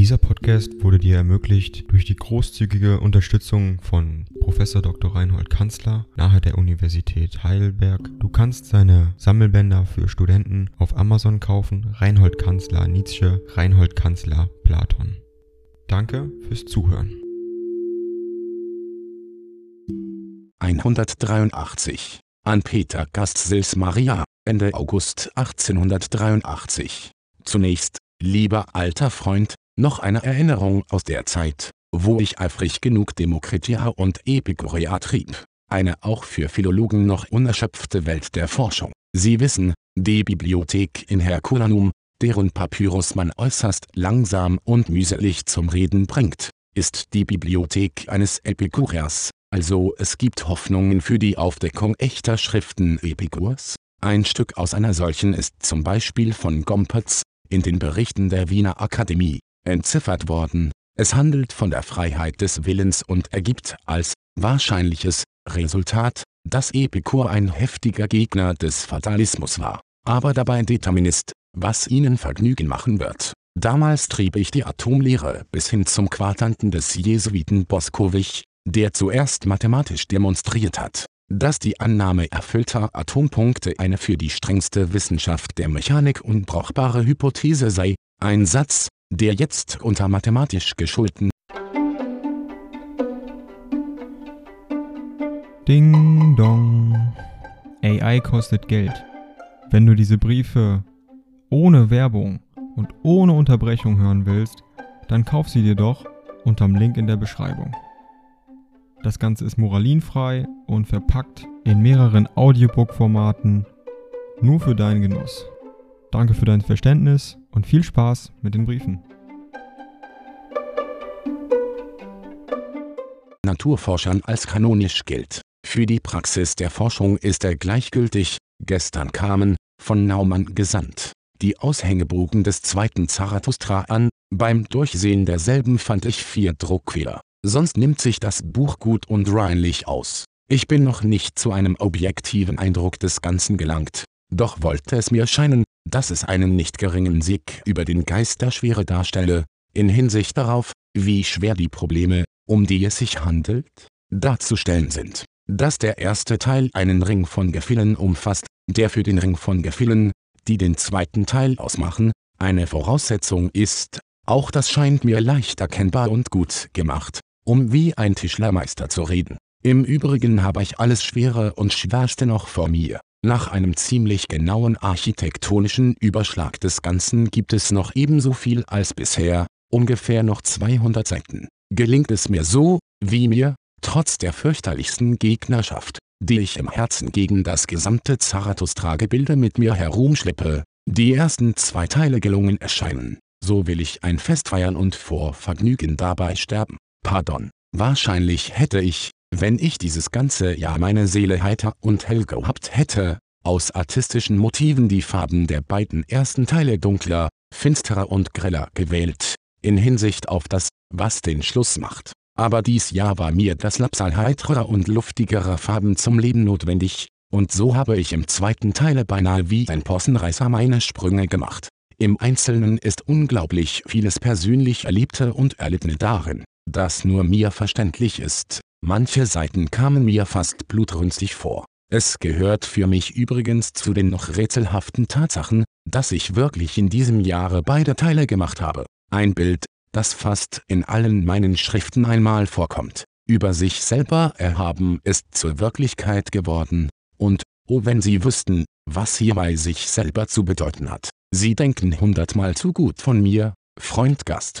Dieser Podcast wurde dir ermöglicht durch die großzügige Unterstützung von Professor Dr. Reinhold Kanzler nahe der Universität Heidelberg. Du kannst seine Sammelbänder für Studenten auf Amazon kaufen. Reinhold Kanzler Nietzsche, Reinhold Kanzler Platon. Danke fürs Zuhören. 183 an Peter Gastsils Maria, Ende August 1883. Zunächst, lieber alter Freund, noch eine Erinnerung aus der Zeit, wo ich eifrig genug Demokritia und Epikurea trieb. Eine auch für Philologen noch unerschöpfte Welt der Forschung. Sie wissen, die Bibliothek in Herculanum, deren Papyrus man äußerst langsam und mühselig zum Reden bringt, ist die Bibliothek eines Epikureas, also es gibt Hoffnungen für die Aufdeckung echter Schriften Epikurs. Ein Stück aus einer solchen ist zum Beispiel von Gompertz, in den Berichten der Wiener Akademie, entziffert worden. Es handelt von der Freiheit des Willens und ergibt als wahrscheinliches Resultat, dass Epikur ein heftiger Gegner des Fatalismus war, aber dabei Determinist, was ihnen Vergnügen machen wird. Damals trieb ich die Atomlehre bis hin zum Quartanten des Jesuiten Boskowich, der zuerst mathematisch demonstriert hat, dass die Annahme erfüllter Atompunkte eine für die strengste Wissenschaft der Mechanik unbrauchbare Hypothese sei, ein Satz, der jetzt unter mathematisch geschulten Ding dong. AI kostet Geld. Wenn du diese Briefe ohne Werbung und ohne Unterbrechung hören willst, dann kauf sie dir doch unterm Link in der Beschreibung. Das Ganze ist moralinfrei und verpackt in mehreren Audiobook-Formaten nur für deinen Genuss. Danke für dein Verständnis und viel Spaß mit den Briefen. Naturforschern als kanonisch gilt. Für die Praxis der Forschung ist er gleichgültig, gestern kamen, von Naumann gesandt, die Aushängebogen des zweiten Zarathustra an, beim Durchsehen derselben fand ich vier Druckfehler, sonst nimmt sich das Buch gut und reinlich aus. Ich bin noch nicht zu einem objektiven Eindruck des Ganzen gelangt, doch wollte es mir scheinen, dass es einen nicht geringen Sieg über den Geist der Schwere darstelle, in Hinsicht darauf, wie schwer die Probleme, um die es sich handelt, darzustellen sind. Dass der erste Teil einen Ring von Gefillen umfasst, der für den Ring von Gefillen, die den zweiten Teil ausmachen, eine Voraussetzung ist, auch das scheint mir leicht erkennbar und gut gemacht, um wie ein Tischlermeister zu reden. Im Übrigen habe ich alles Schwere und Schwerste noch vor mir. Nach einem ziemlich genauen architektonischen Überschlag des Ganzen gibt es noch ebenso viel als bisher, ungefähr noch 200 Seiten. Gelingt es mir so, wie mir, trotz der fürchterlichsten Gegnerschaft, die ich im Herzen gegen das gesamte Zarathustra-Gebilde mit mir herumschleppe, die ersten zwei Teile gelungen erscheinen, so will ich ein Fest feiern und vor Vergnügen dabei sterben. Pardon, wahrscheinlich hätte ich, wenn ich dieses ganze Jahr meine Seele heiter und hell gehabt hätte, aus artistischen Motiven die Farben der beiden ersten Teile dunkler, finsterer und greller gewählt, in Hinsicht auf das, was den Schluss macht. Aber dies Jahr war mir das Lapsal heiterer und luftigerer Farben zum Leben notwendig, und so habe ich im zweiten Teile beinahe wie ein Possenreißer meine Sprünge gemacht. Im Einzelnen ist unglaublich vieles persönlich Erlebte und Erlittene darin, das nur mir verständlich ist, Manche Seiten kamen mir fast blutrünstig vor. Es gehört für mich übrigens zu den noch rätselhaften Tatsachen, dass ich wirklich in diesem Jahre beide Teile gemacht habe. Ein Bild, das fast in allen meinen Schriften einmal vorkommt, über sich selber erhaben ist zur Wirklichkeit geworden, und, oh wenn Sie wüssten, was hierbei sich selber zu bedeuten hat. Sie denken hundertmal zu gut von mir, Freund Gast.